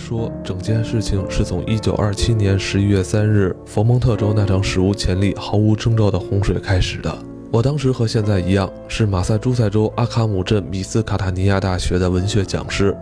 说，整件事情是从1927年11月3日佛蒙特州那场史无前例、毫无征兆的洪水开始的。我当时和现在一样，是马萨诸塞州阿卡姆镇米斯卡塔尼亚大学的文学讲师，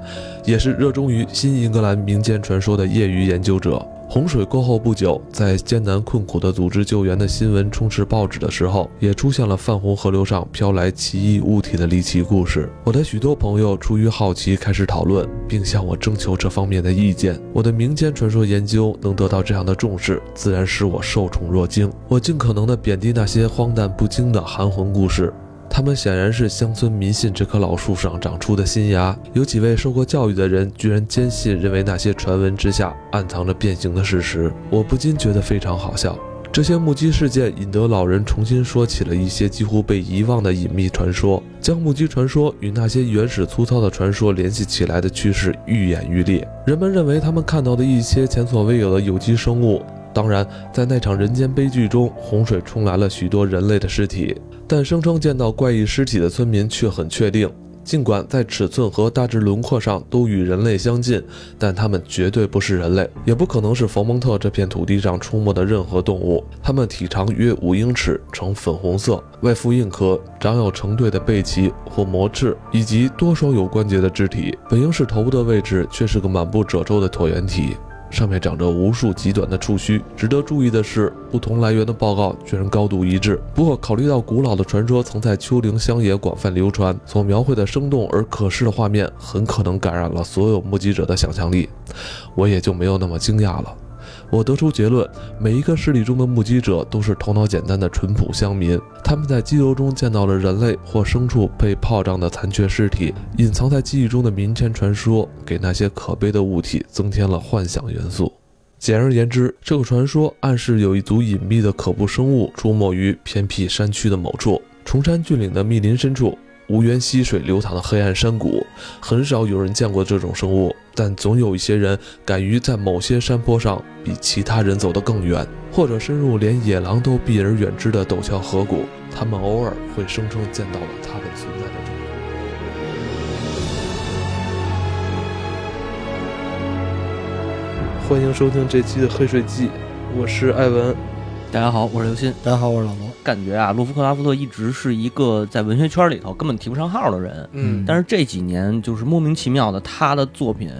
也是热衷于新英格兰民间传说的业余研究者。洪水过后不久，在艰难困苦的组织救援的新闻充斥报纸的时候，也出现了泛红河流上飘来奇异物体的离奇故事。我的许多朋友出于好奇开始讨论，并向我征求这方面的意见。我的民间传说研究能得到这样的重视，自然使我受宠若惊。我尽可能地贬低那些荒诞不经的含混故事。他们显然是乡村迷信这棵老树上长出的新芽。有几位受过教育的人居然坚信，认为那些传闻之下暗藏着变形的事实。我不禁觉得非常好笑。这些目击事件引得老人重新说起了一些几乎被遗忘的隐秘传说，将目击传说与那些原始粗糙的传说联系起来的趋势愈演愈烈。人们认为他们看到的一些前所未有的有机生物。当然，在那场人间悲剧中，洪水冲来了许多人类的尸体。但声称见到怪异尸体的村民却很确定，尽管在尺寸和大致轮廓上都与人类相近，但他们绝对不是人类，也不可能是佛蒙特这片土地上出没的任何动物。它们体长约五英尺，呈粉红色，外附硬壳，长有成对的背鳍或膜翅，以及多双有关节的肢体。本应是头部的位置，却是个满布褶皱的椭圆体。上面长着无数极短的触须。值得注意的是，不同来源的报告居然高度一致。不过，考虑到古老的传说曾在丘陵乡野广泛流传，所描绘的生动而可视的画面很可能感染了所有目击者的想象力，我也就没有那么惊讶了。我得出结论：每一个事例中的目击者都是头脑简单的淳朴乡民，他们在激流中见到了人类或牲畜被炮仗的残缺尸体。隐藏在记忆中的民间传说，给那些可悲的物体增添了幻想元素。简而言之，这个传说暗示有一组隐秘的可怖生物出没于偏僻山区的某处，崇山峻岭的密林深处。无源溪水流淌的黑暗山谷，很少有人见过这种生物，但总有一些人敢于在某些山坡上比其他人走得更远，或者深入连野狼都避而远之的陡峭河谷。他们偶尔会声称见到了它们存在的证据。欢迎收听这期的《黑水记》，我是艾文。大家好，我是刘鑫。大家好，我是老罗。感觉啊，洛夫克拉夫特一直是一个在文学圈里头根本提不上号的人。嗯，但是这几年就是莫名其妙的，他的作品，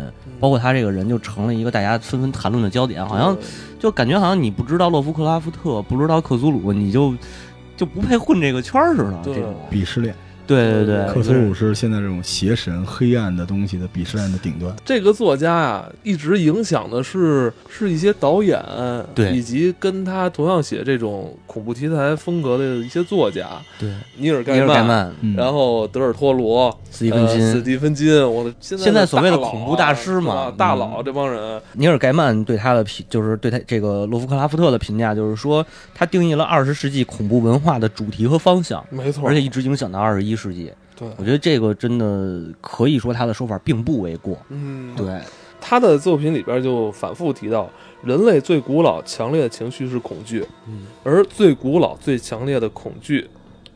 包括他这个人，就成了一个大家纷纷谈论的焦点。好像就感觉好像你不知道洛夫克拉夫特，不知道克苏鲁，你就就不配混这个圈似的。这种鄙视链。对对对，克苏鲁是现在这种邪神、黑暗的东西的鄙视链的顶端。这个作家啊，一直影响的是是一些导演，对，以及跟他同样写这种恐怖题材风格的一些作家，对，尼尔盖曼，然后德尔托罗、斯蒂芬金、斯蒂芬金，我的现在所谓的恐怖大师嘛，大佬这帮人。尼尔盖曼对他的评，就是对他这个洛夫克拉夫特的评价，就是说他定义了二十世纪恐怖文化的主题和方向，没错，而且一直影响到二十一世纪。对，我觉得这个真的可以说他的说法并不为过。嗯，对，他的作品里边就反复提到，人类最古老、强烈的情绪是恐惧，嗯，而最古老、最强烈的恐惧，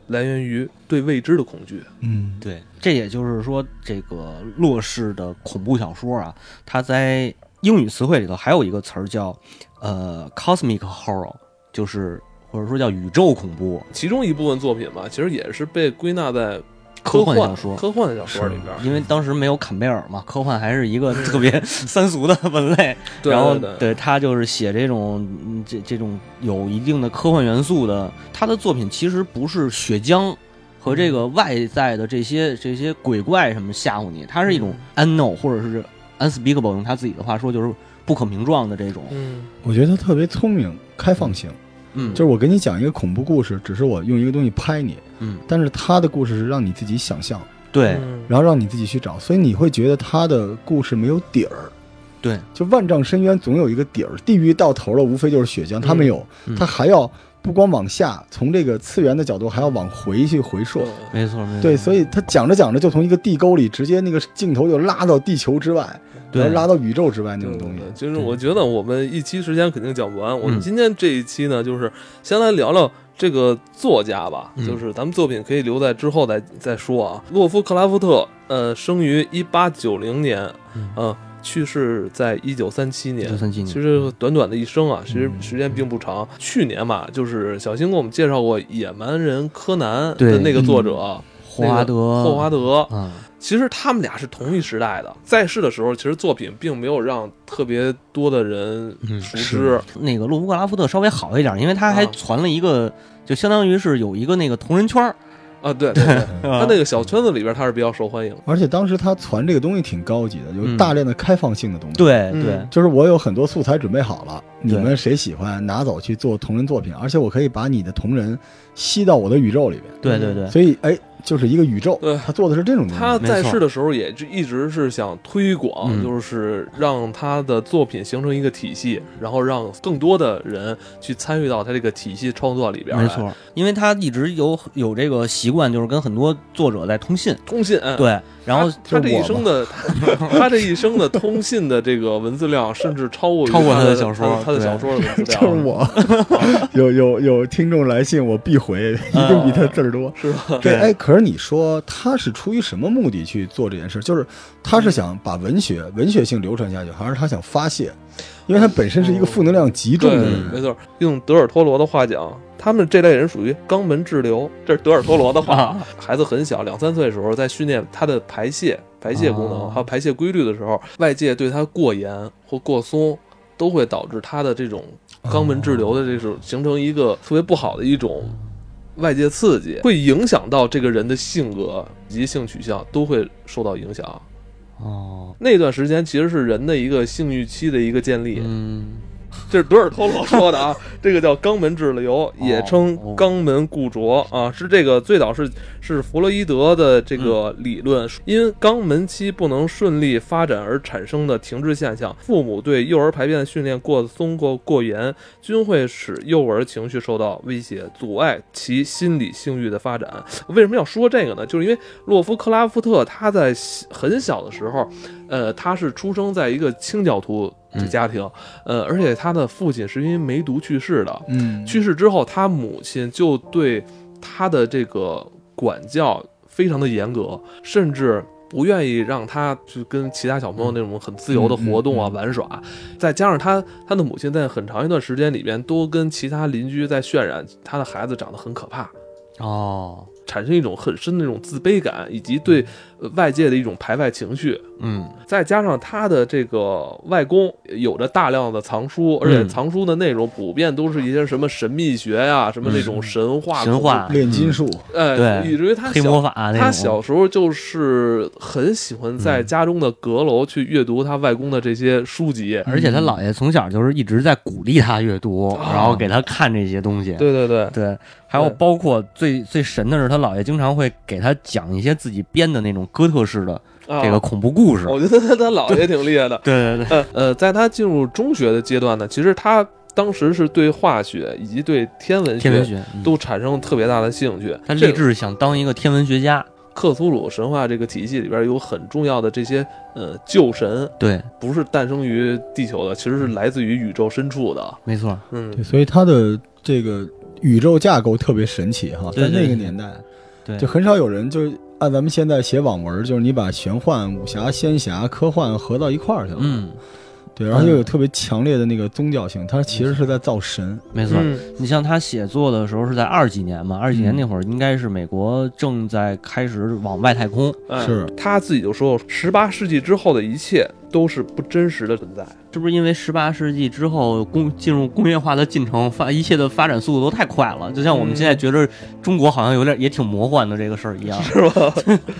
来源于对未知的恐惧。嗯，对，这也就是说，这个洛氏的恐怖小说啊，它在英语词汇里头还有一个词儿叫呃 cosmic horror，就是或者说叫宇宙恐怖。其中一部分作品吧，其实也是被归纳在。科幻小说，科幻的小说里边，因为当时没有坎贝尔嘛，科幻还是一个特别 三俗的文类。然后，对他就是写这种这这种有一定的科幻元素的，他的作品其实不是血浆和这个外在的这些这些鬼怪什么吓唬你，它是一种 unknown 或者是 unspeakable，用他自己的话说就是不可名状的这种。嗯，我觉得他特别聪明，开放性。嗯，就是我给你讲一个恐怖故事，只是我用一个东西拍你，嗯，但是他的故事是让你自己想象，对，然后让你自己去找，所以你会觉得他的故事没有底儿，对，就万丈深渊总有一个底儿，地狱到头了，无非就是血浆，他没有，他还要不光往下，从这个次元的角度还要往回去回溯，没错，没错，对，所以他讲着讲着就从一个地沟里直接那个镜头就拉到地球之外。对，拉到宇宙之外那种东西，就是我觉得我们一期时间肯定讲不完。我们今天这一期呢，就是先来聊聊这个作家吧，就是咱们作品可以留在之后再再说啊。洛夫克拉夫特，呃，生于一八九零年，嗯，去世在一九三七年。三七年，其实短短的一生啊，其实时间并不长。去年嘛，就是小新给我们介绍过《野蛮人柯南》的那个作者霍华德，霍华德。嗯，其实他们俩是同一时代的，在世的时候，其实作品并没有让特别多的人熟知。那个洛夫克拉夫特稍微好一点，因为他还传了一个，就相当于是有一个那个同人圈儿。啊，对对对，他 那个小圈子里边他是比较受欢迎，而且当时他传这个东西挺高级的，有大量的开放性的东西。对对，就是我有很多素材准备好了，你们谁喜欢拿走去做同人作品，而且我可以把你的同人吸到我的宇宙里边。对对对，所以哎。就是一个宇宙，对他做的是这种东西。他在世的时候也就一直是想推广，就是让他的作品形成一个体系，然后让更多的人去参与到他这个体系创作里边。没错，因为他一直有有这个习惯，就是跟很多作者在通信。通信，对。然后他这一生的，他这一生的通信的这个文字量，甚至超过超过他的小说，他的小说的文字量。就是我，有有有听众来信，我必回，一定比他字儿多，是吧？对，哎，可是你说他是出于什么目的去做这件事？就是他是想把文学文学性流传下去，还是他想发泄？因为他本身是一个负能量极重的人。没错，用德尔托罗的话讲。他们这类人属于肛门滞留，这是德尔托罗的话。孩子很小，两三岁的时候，在训练他的排泄、排泄功能还有排泄规律的时候，外界对他过严或过松，都会导致他的这种肛门滞留的这种形成一个特别不好的一种外界刺激，会影响到这个人的性格以及性取向都会受到影响。哦，那段时间其实是人的一个性欲期的一个建立。嗯。这是德尔托罗说的啊，这个叫肛门滞留，也称肛门固着啊，是这个最早是是弗洛伊德的这个理论，因肛门期不能顺利发展而产生的停滞现象。父母对幼儿排便训练过松过过严，均会使幼儿情绪受到威胁，阻碍其心理性欲的发展。为什么要说这个呢？就是因为洛夫克拉夫特他在很小的时候，呃，他是出生在一个清教徒。这家庭，呃，而且他的父亲是因为梅毒去世的。嗯，去世之后，他母亲就对他的这个管教非常的严格，甚至不愿意让他去跟其他小朋友那种很自由的活动啊玩耍。再加上他他的母亲在很长一段时间里边都跟其他邻居在渲染他的孩子长得很可怕。哦。产生一种很深的那种自卑感，以及对外界的一种排外情绪。嗯，再加上他的这个外公有着大量的藏书，而且藏书的内容普遍都是一些什么神秘学呀，什么那种神话、神话、炼金术，哎，对，以至于他黑魔法。他小时候就是很喜欢在家中的阁楼去阅读他外公的这些书籍，而且他姥爷从小就是一直在鼓励他阅读，然后给他看这些东西。对对对。对。还有包括最最神的是，他姥爷经常会给他讲一些自己编的那种哥特式的这个恐怖故事。我觉得他他姥爷挺厉害的。对 对对。呃，在他进入中学的阶段呢，其实他当时是对化学以及对天文学都产生特别大的兴趣。他立志想当一个天文学家。克苏鲁神话这个体系里边有很重要的这些呃旧神，对，不是诞生于地球的，其实是来自于宇宙深处的。没错，嗯，所以他的这个。宇宙架构特别神奇哈，在那个年代，对，就很少有人就按咱们现在写网文，就是你把玄幻、武侠、仙侠、科幻合到一块儿去了，嗯，对，然后又有特别强烈的那个宗教性，他其实是在造神，没错。你像他写作的时候是在二几年嘛，二几年那会儿应该是美国正在开始往外太空，是。他自己就说，十八世纪之后的一切都是不真实的存在。是不是因为十八世纪之后工进入工业化的进程，发一切的发展速度都太快了？就像我们现在觉得中国好像有点也挺魔幻的这个事儿一样，是吧？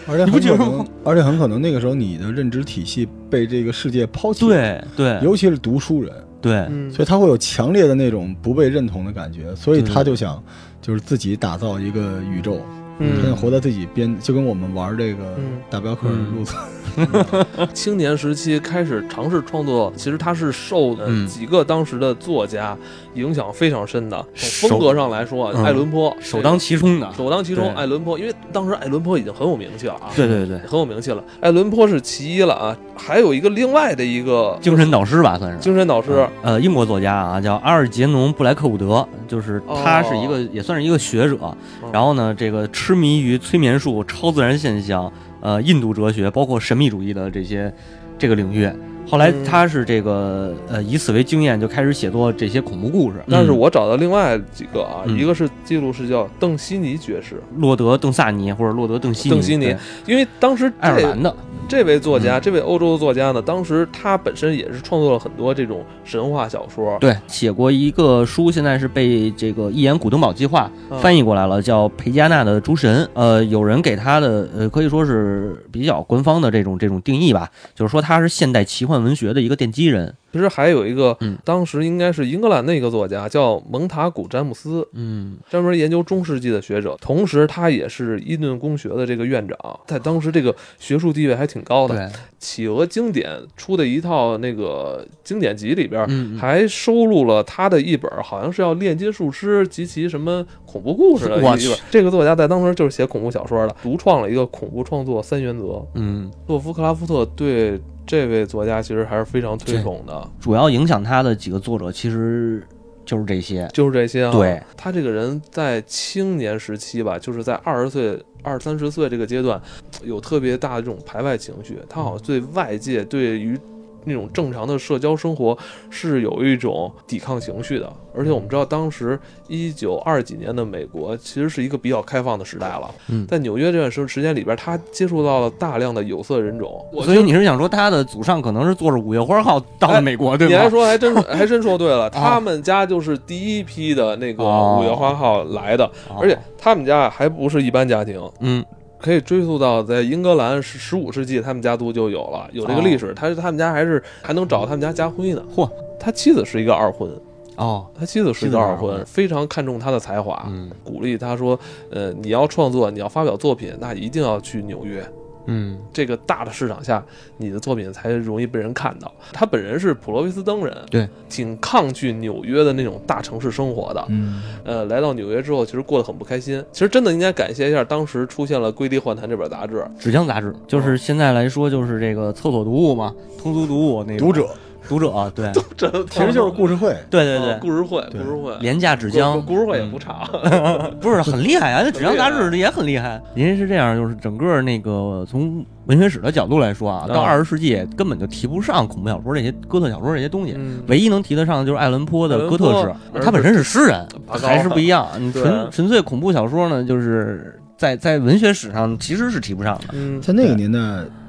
而且很可能，而且很可能那个时候你的认知体系被这个世界抛弃，对对，尤其是读书人，对，所以他会有强烈的那种不被认同的感觉，所以他就想就是自己打造一个宇宙。他想活在自己编，就跟我们玩这个大镖客路子。青年时期开始尝试创作，其实他是受几个当时的作家影响非常深的。从风格上来说，爱伦坡首当其冲的，首当其冲。爱伦坡，因为当时爱伦坡已经很有名气了啊。对对对，很有名气了。爱伦坡是其一了啊，还有一个另外的一个精神导师吧，算是精神导师。呃，英国作家啊，叫阿尔杰农·布莱克伍德，就是他是一个也算是一个学者。然后呢，这个痴迷于催眠术、超自然现象、呃，印度哲学，包括神秘主义的这些这个领域。后来他是这个呃，以此为经验，就开始写作这些恐怖故事。但是我找到另外几个啊，一个是记录是叫邓西尼爵士，洛德·邓萨尼或者洛德·邓西尼。邓西尼，因为当时爱尔兰的。这位作家，这位欧洲的作家呢，当时他本身也是创作了很多这种神话小说，对，写过一个书，现在是被这个一言古登堡计划翻译过来了，叫《裴加纳的诸神》。呃，有人给他的呃可以说是比较官方的这种这种定义吧，就是说他是现代奇幻文学的一个奠基人。其实还有一个，当时应该是英格兰的一个作家，叫蒙塔古詹姆斯，嗯，专门研究中世纪的学者，同时他也是伊顿公学的这个院长，在当时这个学术地位还挺高的。企鹅经典出的一套那个经典集里边，还收录了他的一本，好像是要炼金术师及其什么恐怖故事的一本。这个作家在当时就是写恐怖小说的，独创了一个恐怖创作三原则。嗯，洛夫克拉夫特对。这位作家其实还是非常推崇的，主要影响他的几个作者其实就是这些，就是这些。对他这个人在青年时期吧，就是在二十岁、二三十岁这个阶段，有特别大的这种排外情绪，他好像对外界对于。那种正常的社交生活是有一种抵抗情绪的，而且我们知道，当时一九二几年的美国其实是一个比较开放的时代了。在纽约这段时时间里边，他接触到了大量的有色人种。所以你是想说，他的祖上可能是坐着五月花号到了 美国，对吧？你还说还真 还真说对了，他们家就是第一批的那个五月花号来的，而且他们家还不是一般家庭，嗯。可以追溯到在英格兰十十五世纪，他们家族就有了有这个历史。他他们家还是还能找他们家家徽呢。嚯，他妻子是一个二婚哦，他妻子是一个二婚，非常看重他的才华，鼓励他说：“呃，你要创作，你要发表作品，那一定要去纽约。”嗯，这个大的市场下，你的作品才容易被人看到。他本人是普罗维斯登人，对，挺抗拒纽约的那种大城市生活的。嗯，呃，来到纽约之后，其实过得很不开心。其实真的应该感谢一下当时出现了《归地幻谈》这本杂志，《纸浆杂志》，就是现在来说就是这个厕所读物嘛，通俗读物那读者。读者啊，对，其实就是故事会，对对对，故事会，故事会，廉价纸浆，故事会也不差，不是很厉害啊，那纸浆杂志也很厉害。您是这样，就是整个那个从文学史的角度来说啊，到二十世纪根本就提不上恐怖小说这些哥特小说这些东西，唯一能提得上的就是爱伦坡的哥特式，他本身是诗人，还是不一样。你纯纯粹恐怖小说呢，就是在在文学史上其实是提不上的。在那个年代，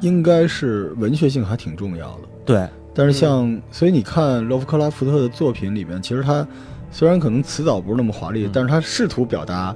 应该是文学性还挺重要的。对。但是像，所以你看洛夫克拉夫特的作品里面，其实他虽然可能词藻不是那么华丽，但是他试图表达，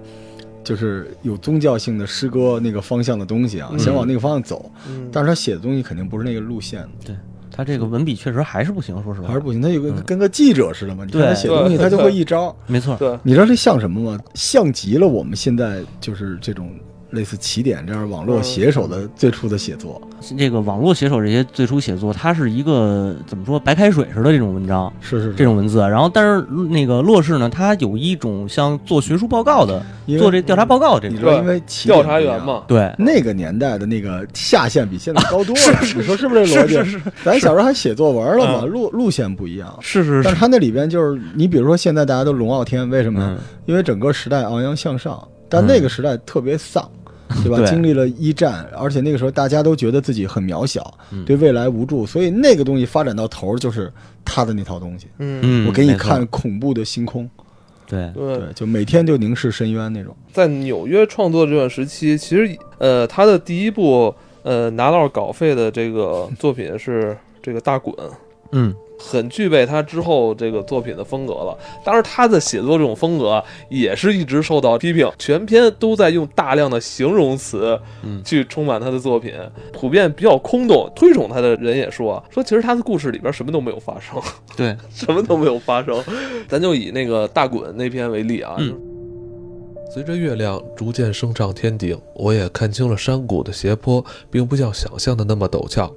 就是有宗教性的诗歌那个方向的东西啊，想往那个方向走。但是他写的东西肯定不是那个路线。对他这个文笔确实还是不行，说实话还是不行。他有个跟个记者似的嘛，你看他写东西，他就会一招。没错，你知道这像什么吗？像极了我们现在就是这种。类似起点这样网络写手的最初的写作，这个网络写手这些最初写作，它是一个怎么说白开水似的这种文章，是是这种文字。然后，但是那个洛氏呢，它有一种像做学术报告的，做这调查报告这个，因为调查员嘛，对那个年代的那个下限比现在高多了。你说是不是这逻辑？是是。咱小时候还写作文了嘛，路路线不一样。是是是。但是它那里边就是，你比如说现在大家都龙傲天，为什么？因为整个时代昂扬向上，但那个时代特别丧。对吧？经历了一战，而且那个时候大家都觉得自己很渺小，对未来无助，所以那个东西发展到头就是他的那套东西。嗯，我给你看恐怖的星空，对对，就每天就凝视深渊那种。在纽约创作这段时期，其实呃，他的第一部呃拿到稿费的这个作品是这个大滚。嗯。很具备他之后这个作品的风格了。当然，他的写作这种风格也是一直受到批评，全篇都在用大量的形容词，去充满他的作品，普遍比较空洞。推崇他的人也说，说其实他的故事里边什么都没有发生，对，什么都没有发生。咱就以那个大滚那篇为例啊。随着月亮逐渐升上天顶，我也看清了山谷的斜坡，并不像想象的那么陡峭。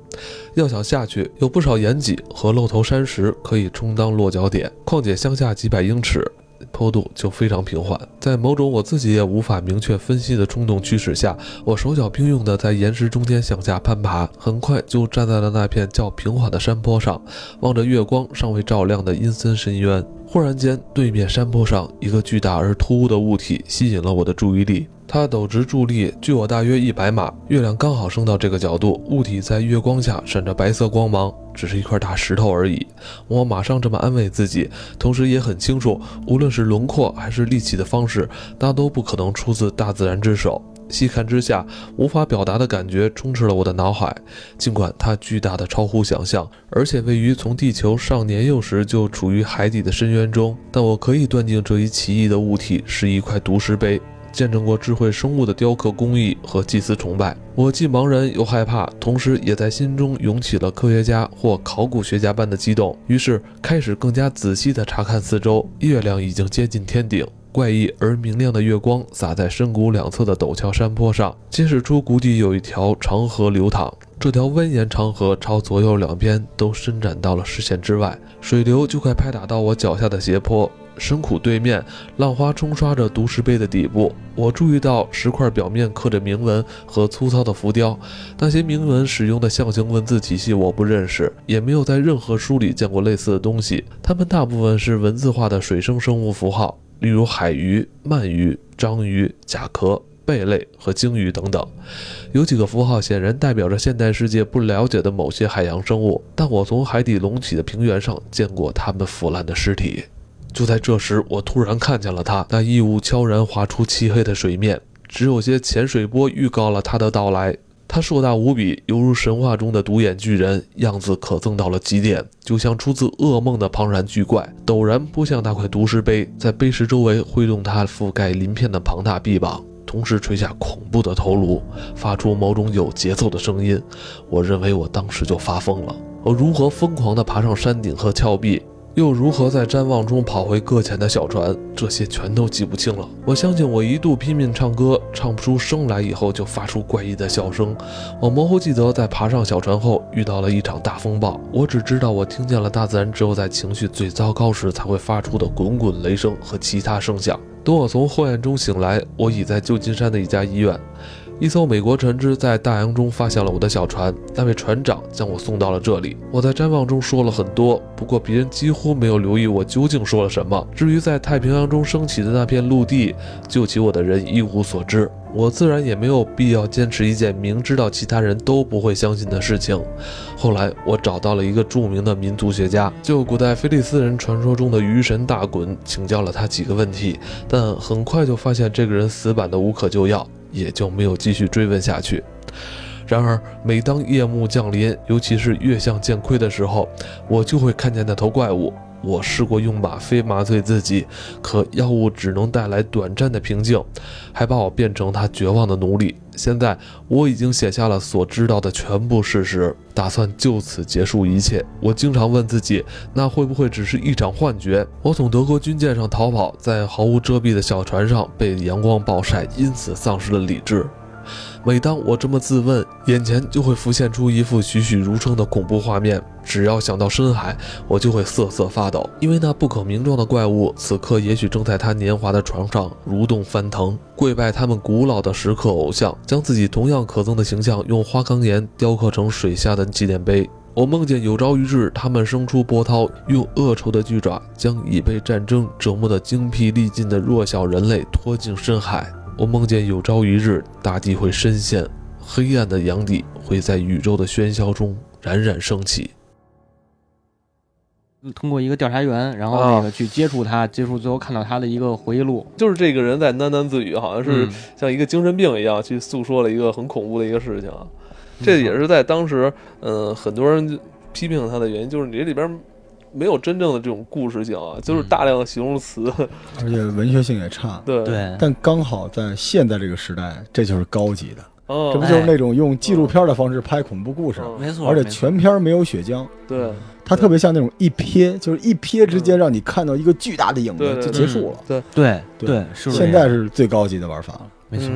要想下去，有不少岩脊和露头山石可以充当落脚点。况且向下几百英尺，坡度就非常平缓。在某种我自己也无法明确分析的冲动驱使下，我手脚并用地在岩石中间向下攀爬，很快就站在了那片较平缓的山坡上，望着月光尚未照亮的阴森深渊。忽然间，对面山坡上一个巨大而突兀的物体吸引了我的注意力。它陡直伫立，距我大约一百码，月亮刚好升到这个角度，物体在月光下闪着白色光芒，只是一块大石头而已。我马上这么安慰自己，同时也很清楚，无论是轮廓还是立起的方式，大都不可能出自大自然之手。细看之下，无法表达的感觉充斥了我的脑海。尽管它巨大的超乎想象，而且位于从地球上年幼时就处于海底的深渊中，但我可以断定这一奇异的物体是一块毒石碑。见证过智慧生物的雕刻工艺和祭祀崇拜，我既茫然又害怕，同时也在心中涌起了科学家或考古学家般的激动。于是开始更加仔细地查看四周。月亮已经接近天顶。怪异而明亮的月光洒在深谷两侧的陡峭山坡上，揭示出谷底有一条长河流淌。这条蜿蜒长河朝左右两边都伸展到了视线之外，水流就快拍打到我脚下的斜坡。深谷对面，浪花冲刷着毒石碑的底部。我注意到石块表面刻着铭文和粗糙的浮雕，那些铭文使用的象形文字体系我不认识，也没有在任何书里见过类似的东西。它们大部分是文字化的水生生物符号。例如海鱼、鳗鱼、章鱼、甲壳、贝类和鲸鱼等等，有几个符号显然代表着现代世界不了解的某些海洋生物，但我从海底隆起的平原上见过它们腐烂的尸体。就在这时，我突然看见了它，那异物悄然划出漆黑的水面，只有些浅水波预告了它的到来。它硕大无比，犹如神话中的独眼巨人，样子可憎到了极点，就像出自噩梦的庞然巨怪。陡然扑向那块毒石碑，在碑石周围挥动它覆盖鳞片的庞大臂膀，同时垂下恐怖的头颅，发出某种有节奏的声音。我认为我当时就发疯了，我如何疯狂地爬上山顶和峭壁？又如何在瞻望中跑回搁浅的小船？这些全都记不清了。我相信我一度拼命唱歌，唱不出声来以后就发出怪异的笑声。我模糊记得在爬上小船后遇到了一场大风暴。我只知道我听见了大自然只有在情绪最糟糕时才会发出的滚滚雷声和其他声响。等我从黑暗中醒来，我已在旧金山的一家医院。一艘美国船只在大洋中发现了我的小船，那位船长将我送到了这里。我在瞻望中说了很多，不过别人几乎没有留意我究竟说了什么。至于在太平洋中升起的那片陆地，救起我的人一无所知。我自然也没有必要坚持一件明知道其他人都不会相信的事情。后来我找到了一个著名的民族学家，就古代菲利斯人传说中的鱼神大衮，请教了他几个问题，但很快就发现这个人死板的无可救药。也就没有继续追问下去。然而，每当夜幕降临，尤其是月相渐亏的时候，我就会看见那头怪物。我试过用吗啡麻醉自己，可药物只能带来短暂的平静，还把我变成他绝望的奴隶。现在我已经写下了所知道的全部事实，打算就此结束一切。我经常问自己，那会不会只是一场幻觉？我从德国军舰上逃跑，在毫无遮蔽的小船上被阳光暴晒，因此丧失了理智。每当我这么自问，眼前就会浮现出一幅栩栩如生的恐怖画面。只要想到深海，我就会瑟瑟发抖，因为那不可名状的怪物此刻也许正在他年华的床上蠕动翻腾，跪拜他们古老的石刻偶像，将自己同样可憎的形象用花岗岩雕刻成水下的纪念碑。我梦见有朝一日，他们生出波涛，用恶臭的巨爪将已被战争折磨得精疲力尽的弱小人类拖进深海。我梦见有朝一日，大地会深陷，黑暗的阳底会在宇宙的喧嚣中冉冉升起。通过一个调查员，然后那个去接触他，接触最后看到他的一个回忆录，就是这个人在喃喃自语，好像是像一个精神病一样去诉说了一个很恐怖的一个事情。这也是在当时，嗯，很多人批评他的原因，就是你这里边。没有真正的这种故事性啊，就是大量的形容词，而且文学性也差。对对，但刚好在现在这个时代，这就是高级的。哦，这不就是那种用纪录片的方式拍恐怖故事？没错，而且全片没有血浆。对，它特别像那种一瞥，就是一瞥之间让你看到一个巨大的影子就结束了。对对对，是现在是最高级的玩法了。没错。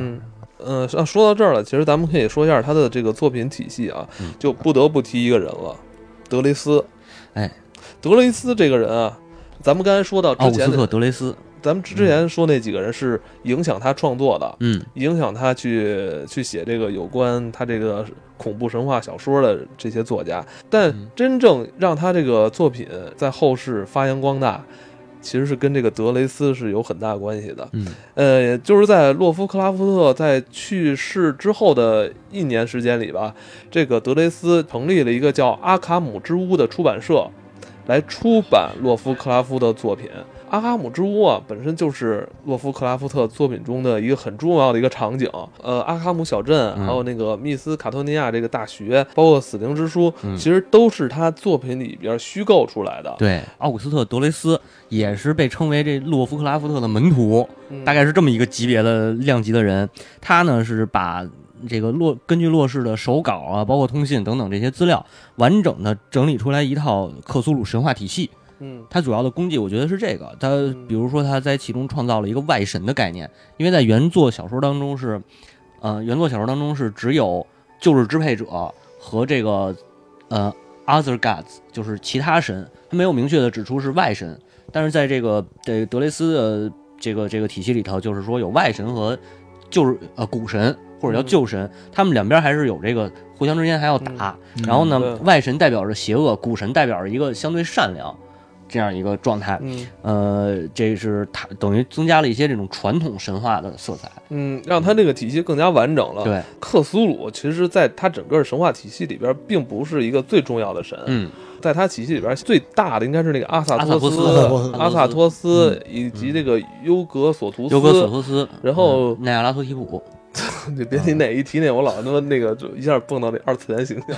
嗯，说到这儿了，其实咱们可以说一下他的这个作品体系啊，就不得不提一个人了，德雷斯。哎。德雷斯这个人啊，咱们刚才说到之前的德雷斯，咱们之前说那几个人是影响他创作的，嗯，影响他去去写这个有关他这个恐怖神话小说的这些作家，但真正让他这个作品在后世发扬光大，其实是跟这个德雷斯是有很大关系的。嗯，呃，就是在洛夫克拉夫特在去世之后的一年时间里吧，这个德雷斯成立了一个叫阿卡姆之屋的出版社，来出版洛夫克拉夫的作品。阿卡姆之屋啊，本身就是洛夫克拉夫特作品中的一个很重要的一个场景。呃，阿卡姆小镇，还有那个密斯卡托尼亚这个大学，包括死灵之书，其实都是他作品里边虚构出来的。对，奥古斯特·德雷斯也是被称为这洛夫克拉夫特的门徒，大概是这么一个级别的量级的人。他呢是把这个洛根据洛氏的手稿啊，包括通信等等这些资料，完整的整理出来一套克苏鲁神话体系。嗯，他主要的功绩，我觉得是这个。它比如说，他在其中创造了一个外神的概念，因为在原作小说当中是，呃，原作小说当中是只有旧日支配者和这个呃 other gods，就是其他神，他没有明确的指出是外神。但是在这个这德雷斯的这个这个体系里头，就是说有外神和就是呃古神或者叫旧神，他们两边还是有这个互相之间还要打。然后呢，外神代表着邪恶，古神代表着一个相对善良。这样一个状态，嗯，呃，这是它等于增加了一些这种传统神话的色彩，嗯，让它这个体系更加完整了。对，克苏鲁其实在它整个神话体系里边，并不是一个最重要的神。嗯，在它体系里边，最大的应该是那个阿萨托斯、阿萨托斯以及这个优格索图斯、优格索图斯，然后奈亚拉托提普。你别提哪一提那，我老他妈那个就一下蹦到那二次元形象，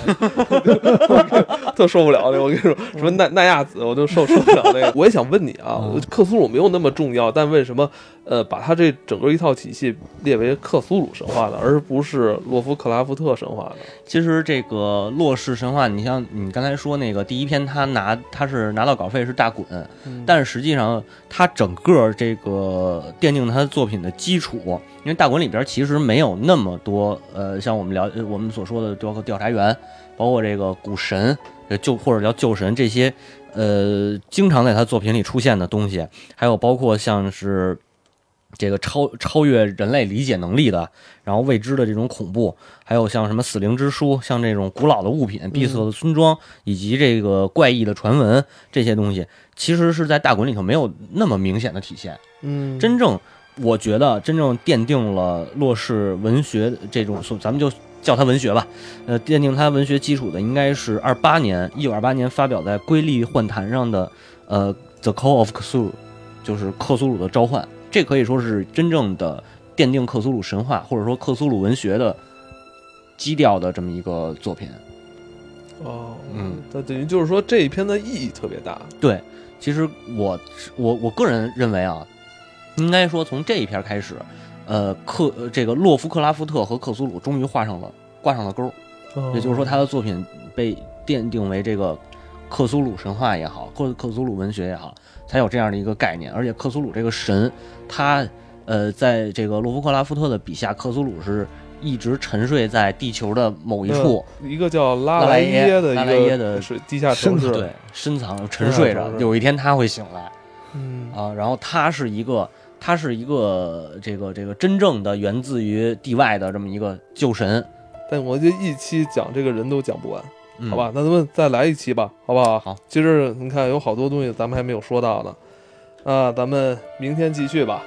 特受不了那。我跟你说，什么奈奈亚子，我就受受不了那个。我也想问你啊，克苏鲁没有那么重要，但为什么呃把他这整个一套体系列为克苏鲁神话的，而不是洛夫克拉夫特神话的？其实这个洛氏神话，你像你刚才说那个第一篇，他拿他是拿到稿费是大滚，但是实际上他整个这个奠定他作品的基础，因为大滚里边其实。没有那么多，呃，像我们聊我们所说的包括调查员，包括这个古神，就或者叫旧神这些，呃，经常在他作品里出现的东西，还有包括像是这个超超越人类理解能力的，然后未知的这种恐怖，还有像什么死灵之书，像这种古老的物品、闭塞的村庄，以及这个怪异的传闻这些东西，其实是在大滚里头没有那么明显的体现。嗯，真正。我觉得真正奠定了洛氏文学这种，咱们就叫它文学吧。呃，奠定它文学基础的，应该是二八年，一九二八年发表在《瑰丽幻坛》上的，呃，《The Call of Cthulhu》，就是克苏鲁的召唤。这可以说是真正的奠定克苏鲁神话或者说克苏鲁文学的基调的这么一个作品。哦，嗯，那等于就是说这一篇的意义特别大。对，其实我我我个人认为啊。应该说，从这一篇开始，呃，克这个洛夫克拉夫特和克苏鲁终于画上了挂上了钩，也就是说，他的作品被奠定为这个克苏鲁神话也好，或者克苏鲁文学也好，才有这样的一个概念。而且，克苏鲁这个神，他呃，在这个洛夫克拉夫特的笔下，克苏鲁是一直沉睡在地球的某一处，一个叫拉莱耶的拉莱耶的地下城市，对，深藏沉睡着，有一天他会醒来，嗯。啊，然后他是一个。他是一个这个这个真正的源自于地外的这么一个旧神，但我就一期讲这个人都讲不完，好吧？那咱们再来一期吧，好不好？好，其实你看有好多东西咱们还没有说到呢，啊，咱们明天继续吧。